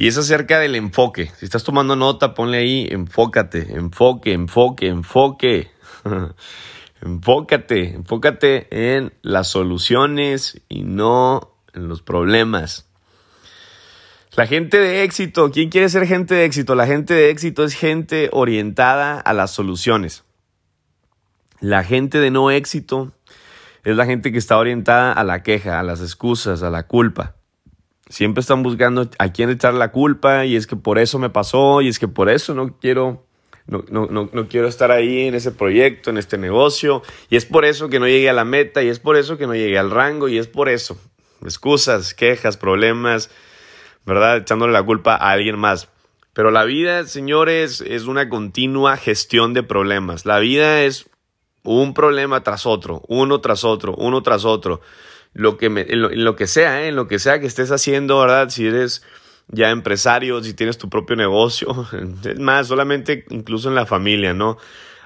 Y es acerca del enfoque. Si estás tomando nota, ponle ahí, enfócate, enfoque, enfoque, enfoque. enfócate, enfócate en las soluciones y no en los problemas. La gente de éxito, ¿quién quiere ser gente de éxito? La gente de éxito es gente orientada a las soluciones. La gente de no éxito es la gente que está orientada a la queja, a las excusas, a la culpa. Siempre están buscando a quién echar la culpa y es que por eso me pasó y es que por eso no quiero, no, no, no, quiero estar ahí en ese proyecto, en este negocio y es por eso que no llegué a la meta y es por eso que no llegué al rango y es por eso. Excusas, quejas, problemas, ¿verdad? Echándole la culpa a alguien más. Pero la vida, señores, es una continua gestión de problemas. La vida es un problema tras otro, uno tras otro, uno tras otro. Lo que en, lo, que sea, ¿eh? en lo que sea que estés haciendo, ¿verdad? Si eres ya empresario, si tienes tu propio negocio, es más, solamente incluso en la familia, ¿no?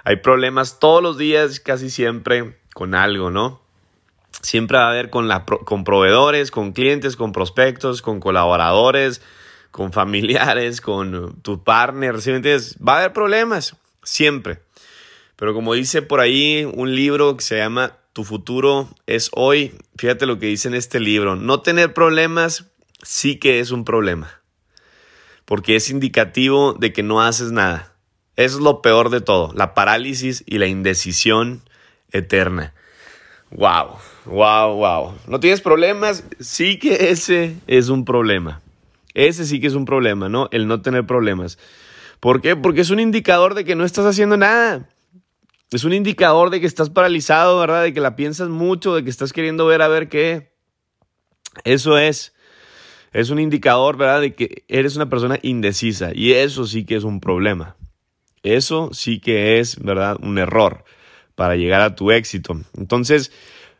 Hay problemas todos los días, casi siempre, con algo, ¿no? Siempre va a haber con, la, con proveedores, con clientes, con prospectos, con colaboradores, con familiares, con tu partner, ¿sí me entiendes? Va a haber problemas, siempre. Pero como dice por ahí un libro que se llama Tu futuro es hoy, fíjate lo que dice en este libro, no tener problemas sí que es un problema, porque es indicativo de que no haces nada. Es lo peor de todo, la parálisis y la indecisión eterna. Wow, wow, wow. ¿No tienes problemas? Sí que ese es un problema. Ese sí que es un problema, ¿no? El no tener problemas. ¿Por qué? Porque es un indicador de que no estás haciendo nada. Es un indicador de que estás paralizado, ¿verdad? De que la piensas mucho, de que estás queriendo ver a ver qué. Eso es. Es un indicador, ¿verdad? De que eres una persona indecisa. Y eso sí que es un problema. Eso sí que es, ¿verdad? Un error para llegar a tu éxito. Entonces,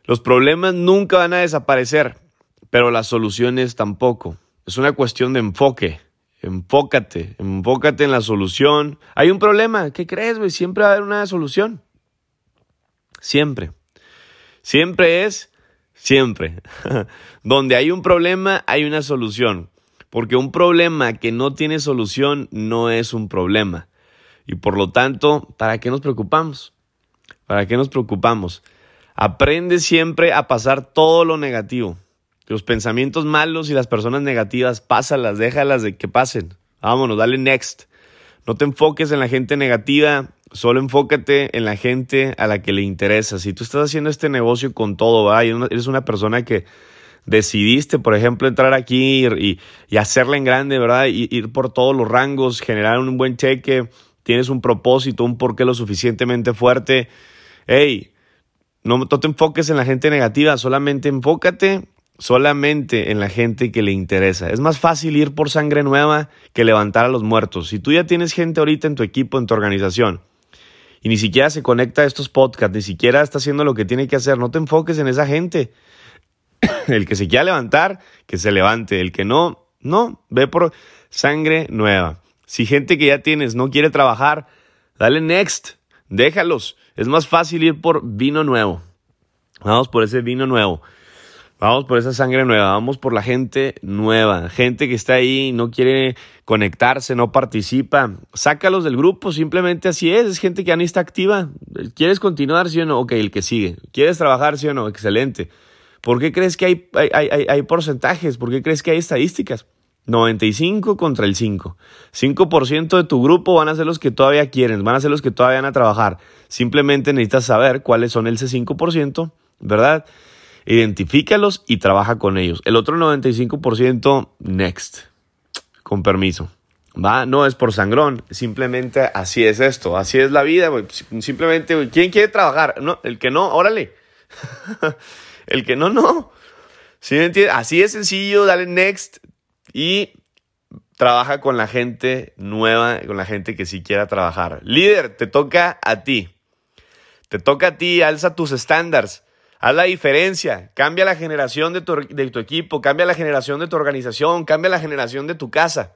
los problemas nunca van a desaparecer, pero las soluciones tampoco. Es una cuestión de enfoque. Enfócate, enfócate en la solución. Hay un problema, ¿qué crees, güey? Siempre va a haber una solución. Siempre. Siempre es, siempre. Donde hay un problema, hay una solución. Porque un problema que no tiene solución no es un problema. Y por lo tanto, ¿para qué nos preocupamos? ¿Para qué nos preocupamos? Aprende siempre a pasar todo lo negativo. Los pensamientos malos y las personas negativas, pásalas, déjalas de que pasen. Vámonos, dale next. No te enfoques en la gente negativa, solo enfócate en la gente a la que le interesa. Si tú estás haciendo este negocio con todo, ¿va? eres una persona que decidiste, por ejemplo, entrar aquí y, y hacerla en grande, ¿verdad? Y, ir por todos los rangos, generar un buen cheque, tienes un propósito, un porqué lo suficientemente fuerte hey, no, te enfoques en la gente negativa, solamente enfócate solamente en la gente que le interesa. Es más fácil ir por sangre nueva que levantar a los muertos. Si tú ya tienes gente ahorita en tu equipo, en tu organización, y ni siquiera se conecta a estos podcasts, ni siquiera está haciendo lo que tiene que hacer, no te enfoques en esa gente. El que se quiera levantar, que se levante. El que no, no, ve por sangre nueva. Si gente que ya tienes no quiere trabajar, dale next, déjalos. Es más fácil ir por vino nuevo. Vamos por ese vino nuevo. Vamos por esa sangre nueva, vamos por la gente nueva, gente que está ahí, no quiere conectarse, no participa. Sácalos del grupo, simplemente así es, es gente que ya ni está activa. ¿Quieres continuar, sí o no? Ok, el que sigue. ¿Quieres trabajar, sí o no? Excelente. ¿Por qué crees que hay, hay, hay, hay porcentajes? ¿Por qué crees que hay estadísticas? 95 contra el 5. 5% de tu grupo van a ser los que todavía quieren, van a ser los que todavía van a trabajar. Simplemente necesitas saber cuáles son ese 5%, ¿verdad? Identifícalos y trabaja con ellos. El otro 95%, next. Con permiso. ¿Va? No es por sangrón, simplemente así es esto, así es la vida, Simplemente, ¿quién quiere trabajar? No, el que no, órale. el que no, no. ¿Sí Así es sencillo, dale next, y trabaja con la gente nueva, con la gente que sí quiera trabajar. Líder, te toca a ti. Te toca a ti, alza tus estándares. Haz la diferencia, cambia la generación de tu, equipo, cambia la generación de tu organización, cambia la generación de tu casa,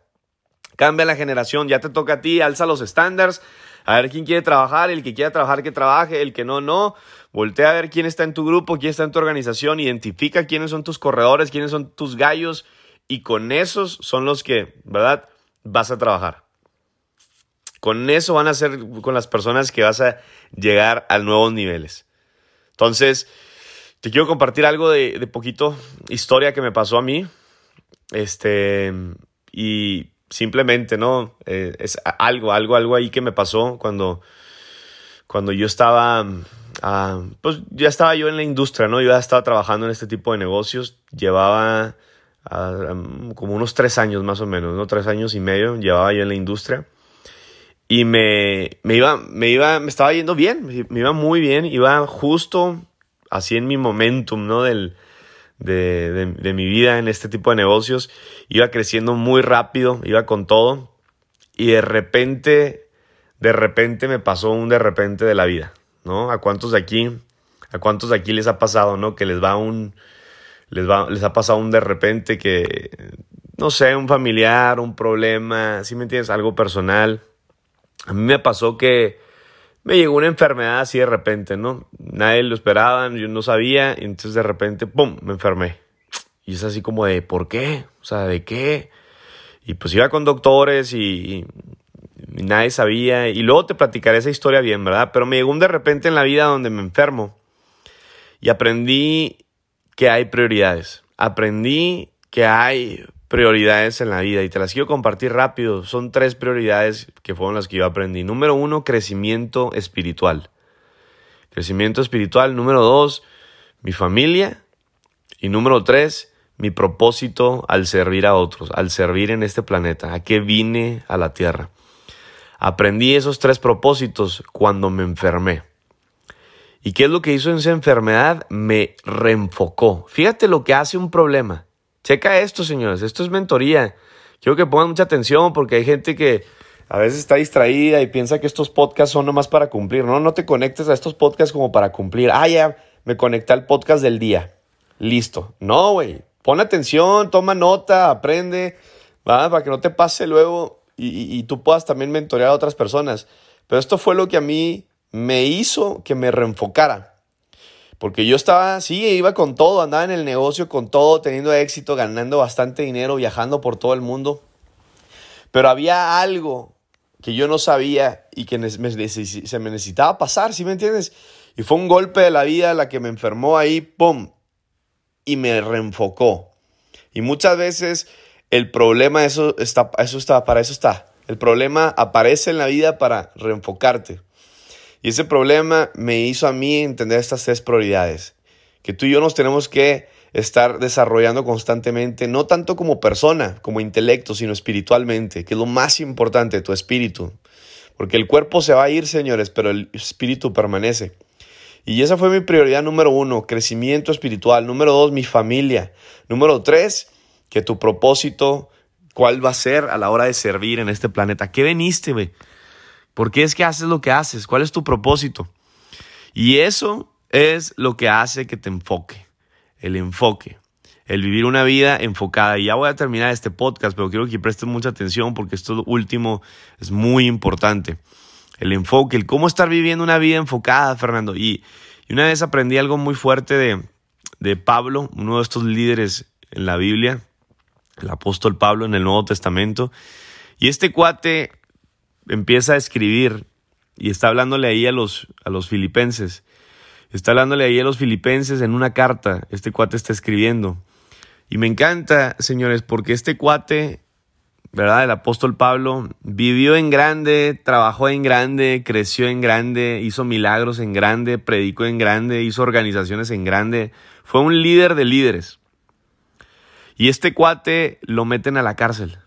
cambia la generación, ya te toca a ti, alza los estándares, a ver quién quiere trabajar, el que quiera trabajar que trabaje, el que no, no, voltea a ver quién está en tu grupo, quién está en tu organización, identifica quiénes son tus corredores, quiénes son tus gallos. Y con esos son los que, ¿verdad? Vas a trabajar. Con eso van a ser con las personas que vas a llegar a nuevos niveles. Entonces, te quiero compartir algo de, poquito historia que me pasó a mí. Este, y simplemente, ¿no? Eh, es algo, algo, algo ahí que me pasó cuando, cuando yo estaba, ah, pues ya estaba yo en la industria, ¿no? Yo ya estaba trabajando en este tipo de negocios. Llevaba como unos tres años más o menos, ¿no? Tres años y medio llevaba yo en la industria. Y me, me, iba, me iba, me estaba yendo bien, me iba muy bien, iba justo así en mi momentum, ¿no? Del, de, de, mi vida en este tipo de negocios. Iba creciendo muy rápido, iba con todo. Y de repente, de repente me pasó un de repente de la vida, ¿no? ¿A cuántos de aquí, a cuántos de aquí les ha pasado, ¿no? Que les va un, les, va, les ha pasado un de repente que, no sé, un familiar, un problema, si me entiendes? Algo personal. A mí me pasó que me llegó una enfermedad así de repente, ¿no? Nadie lo esperaba, yo no sabía, y entonces de repente, ¡pum!, me enfermé. Y es así como de, ¿por qué? O sea, ¿de qué? Y pues iba con doctores y, y nadie sabía. Y luego te platicaré esa historia bien, ¿verdad? Pero me llegó un de repente en la vida donde me enfermo. Y aprendí que hay prioridades. Aprendí que hay prioridades en la vida y te las quiero compartir rápido. Son tres prioridades que fueron las que yo aprendí. Número uno, crecimiento espiritual. Crecimiento espiritual. Número dos, mi familia. Y número tres, mi propósito al servir a otros, al servir en este planeta. ¿A qué vine a la tierra? Aprendí esos tres propósitos cuando me enfermé. ¿Y qué es lo que hizo en esa enfermedad? Me reenfocó. Fíjate lo que hace un problema. Checa esto, señores. Esto es mentoría. Quiero que pongan mucha atención porque hay gente que a veces está distraída y piensa que estos podcasts son nomás para cumplir. No, no te conectes a estos podcasts como para cumplir. Ah, ya, me conecté al podcast del día. Listo. No, güey. Pon atención, toma nota, aprende, ¿va? Para que no te pase luego y, y tú puedas también mentorear a otras personas. Pero esto fue lo que a mí me hizo que me reenfocara. Porque yo estaba, sí, iba con todo, andaba en el negocio con todo, teniendo éxito, ganando bastante dinero, viajando por todo el mundo. Pero había algo que yo no sabía y que se me necesitaba pasar, ¿sí me entiendes? Y fue un golpe de la vida la que me enfermó ahí, ¡pum! Y me reenfocó. Y muchas veces el problema, eso está, eso está, para eso está. El problema aparece en la vida para reenfocarte. Y ese problema me hizo a mí entender estas tres prioridades, que tú y yo nos tenemos que estar desarrollando constantemente, no tanto como persona, como intelecto, sino espiritualmente, que es lo más importante, tu espíritu. Porque el cuerpo se va a ir, señores, pero el espíritu permanece. Y esa fue mi prioridad número uno, crecimiento espiritual. Número dos, mi familia. Número tres, que tu propósito, cuál va a ser a la hora de servir en este planeta. ¿Qué veniste, güey? ¿Por qué es que haces lo que haces? ¿Cuál es tu propósito? Y eso es lo que hace que te enfoque, el enfoque, el vivir una vida enfocada. Y ya voy a terminar este podcast, pero quiero que prestes mucha atención porque esto último es muy importante. El enfoque, el cómo estar viviendo una vida enfocada, Fernando. Y, una vez aprendí algo muy fuerte de, de Pablo, uno de estos líderes en la Biblia, el apóstol Pablo en el Nuevo Testamento. Y este cuate empieza a escribir y está hablándole ahí a los, a los filipenses. Está hablándole ahí a los filipenses en una carta. Este cuate está escribiendo. Y me encanta, señores, porque este cuate, ¿verdad? El apóstol Pablo vivió en grande, trabajó en grande, creció en grande, hizo milagros en grande, predicó en grande, hizo organizaciones en grande. Fue un líder de líderes. Y este cuate lo meten a la cárcel.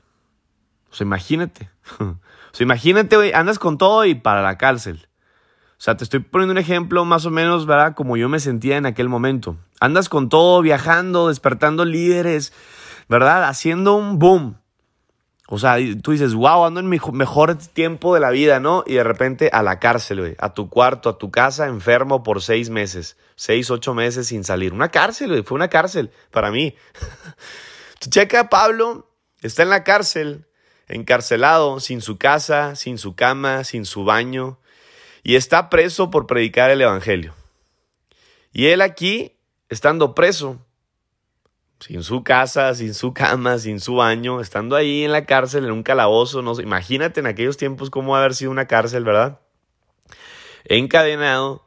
O sea, imagínate. O sea, imagínate, güey, andas con todo y para la cárcel. O sea, te estoy poniendo un ejemplo más o menos, ¿verdad? Como yo me sentía en aquel momento. Andas con todo, viajando, despertando líderes, ¿verdad? Haciendo un boom. O sea, tú dices, wow, ando en mi mejor tiempo de la vida, ¿no? Y de repente a la cárcel, güey. A tu cuarto, a tu casa, enfermo por seis meses. Seis, ocho meses sin salir. Una cárcel, güey. Fue una cárcel para mí. checa, Pablo está en la cárcel encarcelado, sin su casa, sin su cama, sin su baño, y está preso por predicar el Evangelio. Y él aquí, estando preso, sin su casa, sin su cama, sin su baño, estando ahí en la cárcel, en un calabozo, no imagínate en aquellos tiempos cómo haber sido una cárcel, ¿verdad? Encadenado,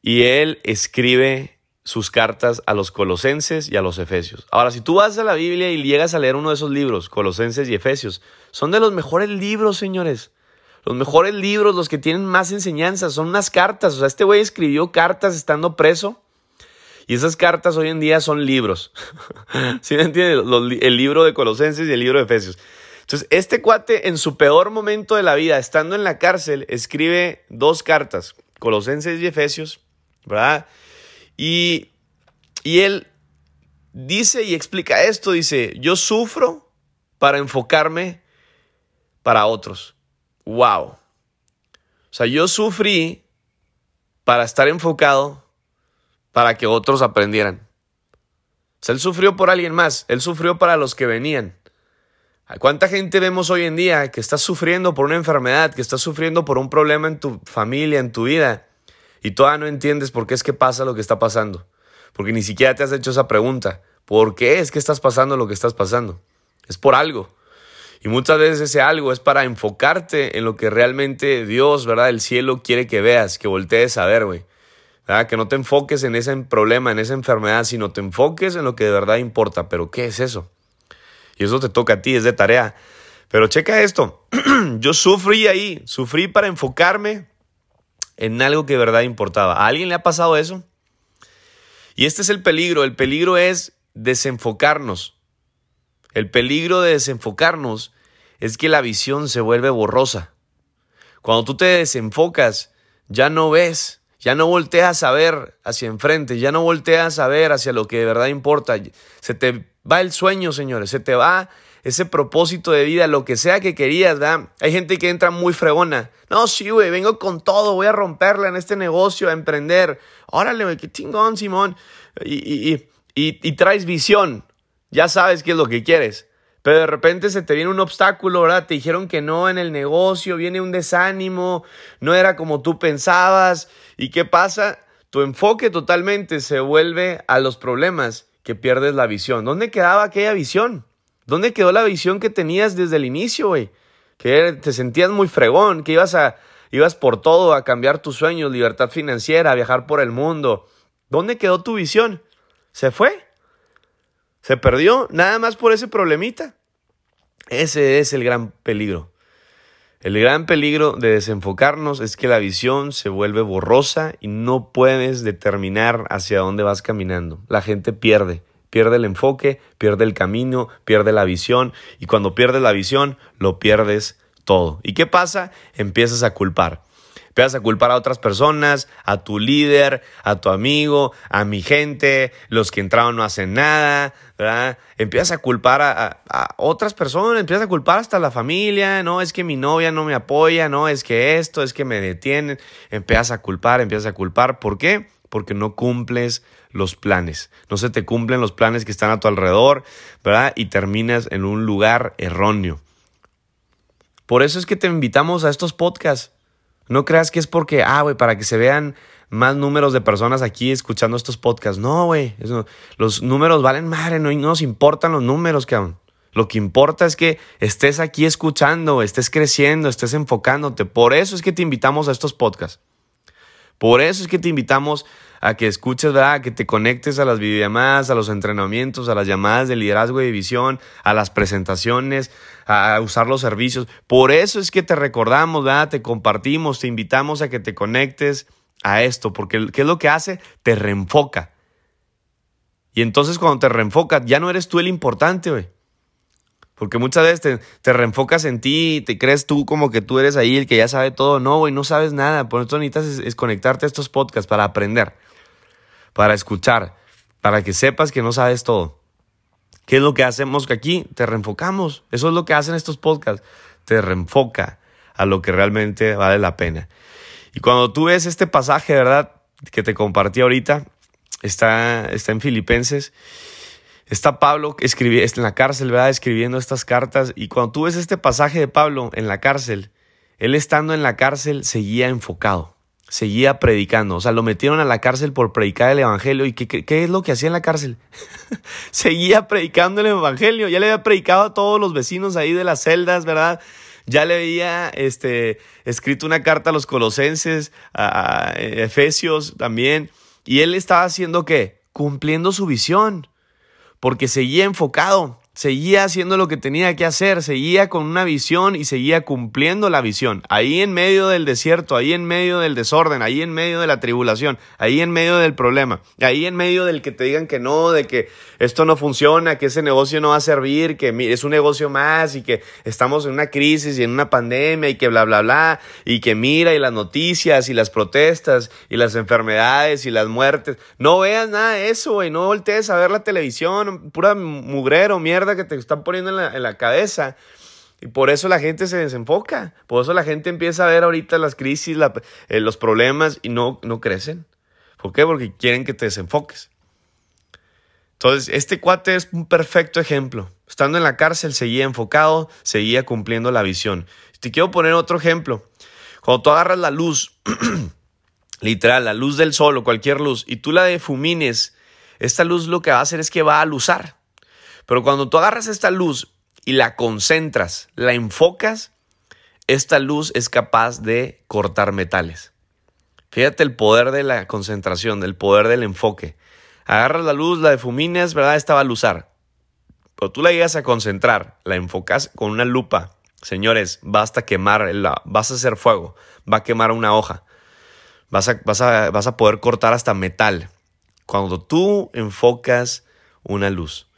y él escribe sus cartas a los colosenses y a los efesios. Ahora, si tú vas a la Biblia y llegas a leer uno de esos libros, colosenses y efesios, son de los mejores libros, señores. Los mejores libros, los que tienen más enseñanzas, son unas cartas. O sea, este güey escribió cartas estando preso y esas cartas hoy en día son libros. ¿Sí me entiendes? el libro de Colosenses y el libro de Efesios. Entonces, este cuate en su peor momento de la vida, estando en la cárcel, escribe dos cartas, Colosenses y Efesios, ¿verdad? Y, y él dice y explica esto, dice, yo sufro para enfocarme para otros. ¡Wow! O sea, yo sufrí para estar enfocado para que otros aprendieran. O sea, él sufrió por alguien más, él sufrió para los que venían. ¿Cuánta gente vemos hoy en día que está sufriendo por una enfermedad, que está sufriendo por un problema en tu familia, en tu vida, y todavía no entiendes por qué es que pasa lo que está pasando? Porque ni siquiera te has hecho esa pregunta. ¿Por qué es que estás pasando lo que estás pasando? Es por algo. Y muchas veces ese algo es para enfocarte en lo que realmente Dios, ¿verdad? El cielo quiere que veas, que voltees a ver, güey. Que no te enfoques en ese problema, en esa enfermedad, sino te enfoques en lo que de verdad importa. Pero ¿qué es eso? Y eso te toca a ti, es de tarea. Pero checa esto, yo sufrí ahí, sufrí para enfocarme en algo que de verdad importaba. ¿A alguien le ha pasado eso? Y este es el peligro, el peligro es desenfocarnos. El peligro de desenfocarnos es que la visión se vuelve borrosa. Cuando tú te desenfocas, ya no ves, ya no volteas a ver hacia enfrente, ya no volteas a ver hacia lo que de verdad importa. Se te va el sueño, señores, se te va ese propósito de vida, lo que sea que querías, ¿verdad? Hay gente que entra muy fregona. No, sí, güey, vengo con todo, voy a romperla en este negocio, a emprender. Órale, güey, qué chingón, Simón. Y, y, y, y, traes visión, ya sabes qué es lo que quieres. Pero de repente se te viene un obstáculo, ¿verdad? Te dijeron que no en el negocio, viene un desánimo, no era como tú pensabas. ¿Y qué pasa? Tu enfoque totalmente se vuelve a los problemas que pierdes la visión. ¿Dónde quedaba aquella visión? ¿Dónde quedó la visión que tenías desde el inicio, güey? Que te sentías muy fregón, que ibas a ibas por todo a cambiar tus sueños, libertad financiera, a viajar por el mundo. ¿Dónde quedó tu visión? ¿Se fue? Se perdió nada más por ese problemita. Ese es el gran peligro. El gran peligro de desenfocarnos es que la visión se vuelve borrosa y no puedes determinar hacia dónde vas caminando. La gente pierde, pierde el enfoque, pierde el camino, pierde la visión y cuando pierdes la visión lo pierdes todo. ¿Y qué pasa? Empiezas a culpar. Empiezas a culpar a otras personas, a tu líder, a tu amigo, a mi gente, los que entraron no hacen nada, ¿verdad? Empiezas a culpar a, otras personas, empiezas a culpar hasta a la familia, no, es que mi novia no me apoya, no, es que esto, es que me detienen. Empiezas a culpar, empiezas a culpar. ¿Por qué? Porque no cumples los planes. No se te cumplen los planes que están a tu alrededor, ¿verdad? Y terminas en un lugar erróneo. Por eso es que te invitamos a estos podcasts no creas que es porque, ah, güey, para que se vean más números de personas aquí escuchando estos podcasts. No, güey. Los números valen madre, no, nos importan los números, cabrón. Lo que importa es que estés aquí escuchando, estés creciendo, estés enfocándote. Por eso es que te invitamos a estos podcasts. Por eso es que te invitamos a que escuches, ¿verdad? A que te conectes a las videollamadas, a los entrenamientos, a las llamadas de liderazgo y visión, a las presentaciones, a usar los servicios. Por eso es que te recordamos, ¿verdad? Te compartimos, te invitamos a que te conectes a esto, porque ¿qué es lo que hace? Te reenfoca. Y entonces cuando te reenfocas, ya no eres tú el importante, güey. Porque muchas veces te, reenfocas en ti y te crees tú como que tú eres ahí el que ya sabe todo. No, güey, no sabes nada. Por eso necesitas es conectarte a estos podcasts para aprender para escuchar, para que sepas que no sabes todo. ¿Qué es lo que hacemos aquí? Te reenfocamos. Eso es lo que hacen estos podcasts. Te reenfoca a lo que realmente vale la pena. Y cuando tú ves este pasaje, ¿verdad? Que te compartí ahorita, está, está en Filipenses. Está Pablo está en la cárcel, ¿verdad? Escribiendo estas cartas. Y cuando tú ves este pasaje de Pablo en la cárcel, él estando en la cárcel seguía enfocado. Seguía predicando. O sea, lo metieron a la cárcel por predicar el Evangelio. ¿Y qué, es lo que hacía en la cárcel? seguía predicando el Evangelio. Ya le había predicado a todos los vecinos ahí de las celdas, ¿verdad? Ya le había este, escrito una carta a los colosenses, a, a Efesios también. Y él estaba haciendo qué? Cumpliendo su visión. Porque seguía enfocado seguía haciendo lo que tenía que hacer, seguía con una visión y seguía cumpliendo la visión. Ahí en medio del desierto, ahí en medio del desorden, ahí en medio de la tribulación, ahí en medio del problema, ahí en medio del que te digan que no, de que esto no funciona, que ese negocio no va a servir, que es un negocio más y que estamos en una crisis y en una pandemia y que bla, bla, bla, y que mira y las noticias y las protestas y las enfermedades y las muertes. No veas nada de eso, güey, no voltees a ver la televisión, pura mugrero, mierda que te están poniendo en la, cabeza. Y por eso la gente se desenfoca. Por eso la gente empieza a ver ahorita las crisis, eh, los problemas y no, no crecen. ¿Por qué? Porque quieren que te desenfoques. Entonces, este cuate es un perfecto ejemplo. Estando en la cárcel, seguía enfocado, seguía cumpliendo la visión. Te quiero poner otro ejemplo. Cuando tú agarras la luz, literal, la luz del sol o cualquier luz, y tú la defumines, esta luz lo que va a hacer es que va a luzar. Pero cuando tú agarras esta luz y la concentras, la enfocas, esta luz es capaz de cortar metales. Fíjate el poder de la concentración, el poder del enfoque. Agarras la luz, la difuminas, ¿verdad? Esta va a luzar. Pero tú la llegas a concentrar, la enfocas con una lupa. Señores, basta quemar, vas a hacer fuego, va a quemar una hoja. Vas a poder cortar hasta metal. Cuando tú enfocas una luz.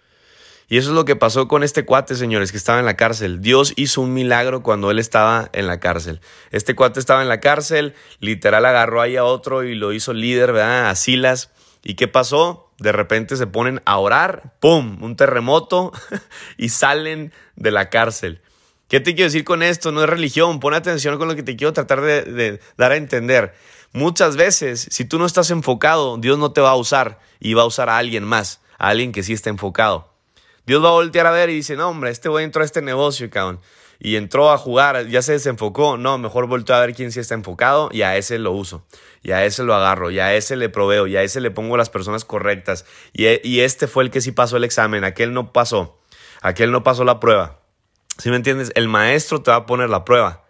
Y eso es lo que pasó con este cuate, señores, que estaba en la cárcel. Dios hizo un milagro cuando él estaba en la cárcel. Este cuate estaba en la cárcel, literal agarró ahí a otro y lo hizo líder, ¿verdad? A Silas. ¿Y qué pasó? De repente se ponen a orar, ¡pum! Un terremoto y salen de la cárcel. ¿Qué te quiero decir con esto? No es religión, pon atención con lo que te quiero tratar de, dar a entender. Muchas veces, si tú no estás enfocado, Dios no te va a usar y va a usar a alguien más, a alguien que sí está enfocado. Dios va a voltear a ver y dice, no, hombre, este güey entró a este negocio, cabrón. Y entró a jugar, ya se desenfocó. No, mejor volteo a ver quién sí está enfocado y a ese lo uso. Y a ese lo agarro, y a ese le proveo, y a ese le pongo las personas correctas. Y, y este fue el que sí pasó el examen, aquel no pasó. Aquel no pasó la prueba. ¿Sí me entiendes? El maestro te va a poner la prueba.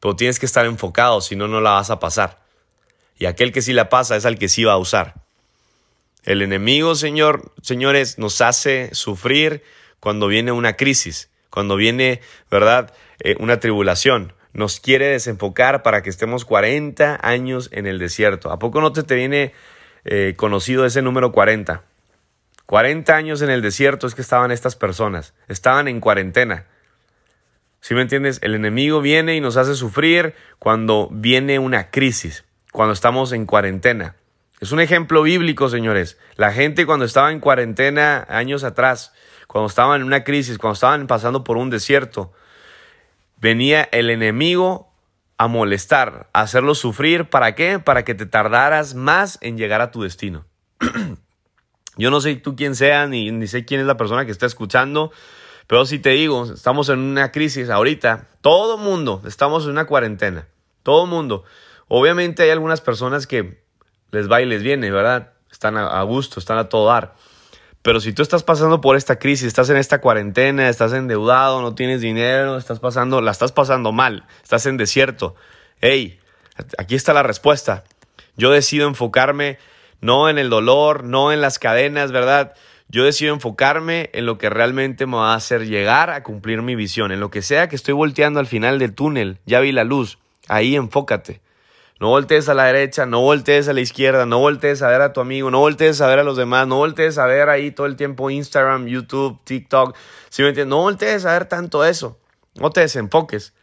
Pero tienes que estar enfocado, si no, no la vas a pasar. Y aquel que sí la pasa es al que sí va a usar. El enemigo, Señor, señores, nos hace sufrir cuando viene una crisis, cuando viene, ¿verdad?, eh, una tribulación. Nos quiere desenfocar para que estemos 40 años en el desierto. ¿A poco no te, te viene eh, conocido ese número 40? 40 años en el desierto es que estaban estas personas, estaban en cuarentena. ¿Sí me entiendes? El enemigo viene y nos hace sufrir cuando viene una crisis, cuando estamos en cuarentena. Es un ejemplo bíblico, señores. La gente cuando estaba en cuarentena años atrás, cuando estaban en una crisis, cuando estaban pasando por un desierto, venía el enemigo a molestar, a hacerlo sufrir. ¿Para qué? Para que te tardaras más en llegar a tu destino. Yo no sé tú quién sea, ni, ni sé quién es la persona que está escuchando, pero si te digo, estamos en una crisis ahorita, todo mundo, estamos en una cuarentena, todo mundo. Obviamente hay algunas personas que les va y les viene, ¿verdad? Están a, gusto, están a todo dar. Pero si tú estás pasando por esta crisis, estás en esta cuarentena, estás endeudado, no tienes dinero, estás pasando, la estás pasando mal, estás en desierto. Hey, aquí está la respuesta. Yo decido enfocarme no en el dolor, no en las cadenas, ¿verdad? Yo decido enfocarme en lo que realmente me va a hacer llegar a cumplir mi visión, en lo que sea que estoy volteando al final del túnel, ya vi la luz, ahí enfócate. No voltees a la derecha, no voltees a la izquierda, no voltees a ver a tu amigo, no voltees a ver a los demás, no voltees a ver ahí todo el tiempo Instagram, YouTube, TikTok. ¿Sí? No voltees a ver tanto eso. No te desenfoques.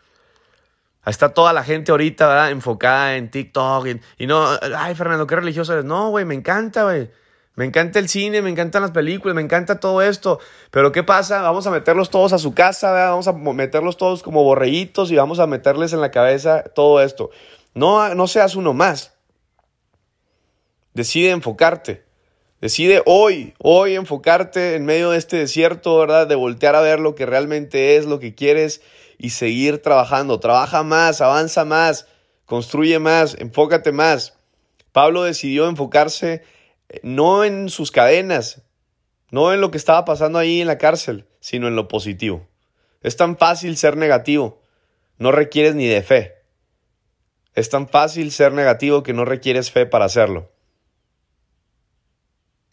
Ahí está toda la gente ahorita, ¿verdad? Enfocada en TikTok. Y, no, ay, Fernando, qué religioso eres. No, güey, me encanta, güey. Me encanta el cine, me encantan las películas, me encanta todo esto. Pero ¿qué pasa? Vamos a meterlos todos a su casa, ¿verdad? Vamos a meterlos todos como borreguitos y vamos a meterles en la cabeza todo esto. No, no seas uno más. Decide enfocarte. Decide hoy, hoy enfocarte en medio de este desierto, ¿verdad? De voltear a ver lo que realmente es, lo que quieres y seguir trabajando. Trabaja más, avanza más. construye más, enfócate más. Pablo decidió enfocarse eh, no en sus cadenas, no en lo que estaba pasando ahí en la cárcel, sino en lo positivo. Es tan fácil ser negativo, no requieres ni de fe. Es tan fácil ser negativo que no requieres fe para hacerlo.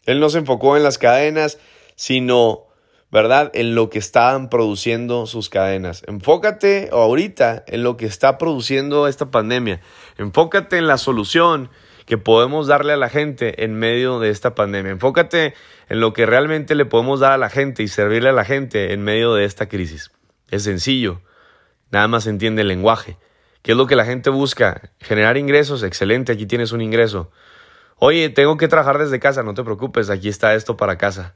Él no se enfocó en las cadenas, sino, ¿verdad?, en lo que estaban produciendo sus cadenas. Enfócate ahorita en lo que está produciendo esta pandemia. Enfócate en la solución que podemos darle a la gente en medio de esta pandemia. Enfócate en lo que realmente le podemos dar a la gente y servirle a la gente en medio de esta crisis. Es sencillo, nada más entiende el lenguaje. ¿Qué es lo que la gente busca? Generar ingresos, excelente, aquí tienes un ingreso. Oye, tengo que trabajar desde casa, no te preocupes, aquí está esto para casa.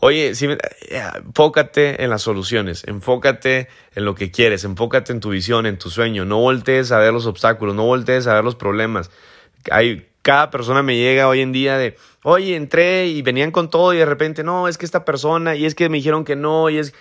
Oye, si enfócate en las soluciones, enfócate en lo que quieres, enfócate en tu visión, en tu sueño, no voltees a ver los obstáculos, no voltees a ver los problemas. Hay, cada persona me llega hoy en día de, oye, entré y venían con todo y de repente, no, es que esta persona, y es que me dijeron que no, y es,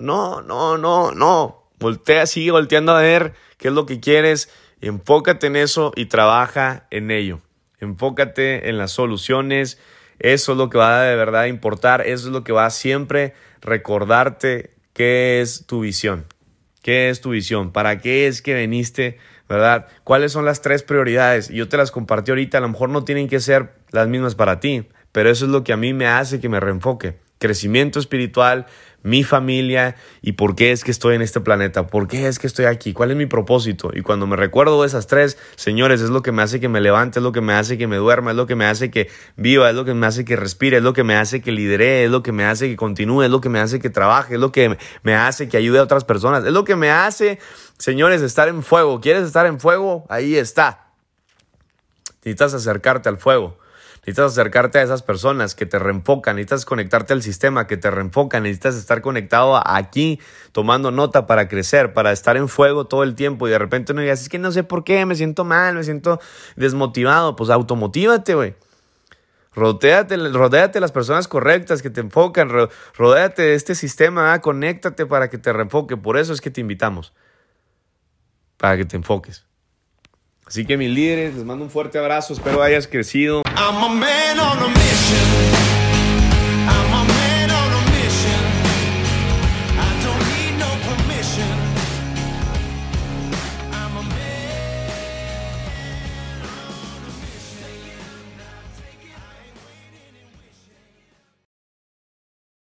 no, no, no, no. Voltea, sigue volteando a ver qué es lo que quieres, enfócate en eso y trabaja en ello. Enfócate en las soluciones, eso es lo que va de verdad a importar, eso es lo que va a siempre recordarte qué es tu visión. ¿Qué es tu visión? ¿Para qué es que viniste ¿verdad? ¿Cuáles son las tres prioridades? Yo te las compartí ahorita, a lo mejor no tienen que ser las mismas para ti, pero eso es lo que a mí me hace que me reenfoque. Crecimiento espiritual, mi familia y por qué es que estoy en este planeta, por qué es que estoy aquí, cuál es mi propósito. Y cuando me recuerdo esas tres, señores, es lo que me hace que me levante, es lo que me hace que me duerma, es lo que me hace que viva, es lo que me hace que respire, es lo que me hace que lidere, es lo que me hace que continúe, es lo que me hace que trabaje, es lo que me hace que ayude a otras personas, es lo que me hace, señores, estar en fuego. ¿Quieres estar en fuego? Ahí está. Necesitas acercarte al fuego. Necesitas acercarte a esas personas que te reenfocan, necesitas conectarte al sistema que te reenfocan, necesitas estar conectado aquí, tomando nota para crecer, para estar en fuego todo el tiempo y de repente no digas, es que no sé por qué, me siento mal, me siento desmotivado, pues automotívate, güey. Rodéate, rodéate las personas correctas que te enfocan, rodéate de este sistema, ah, conéctate para que te reenfoque, por eso es que te invitamos, para que te enfoques. Así que mis líderes, les mando un fuerte abrazo, espero hayas crecido. I'm a man on a mission.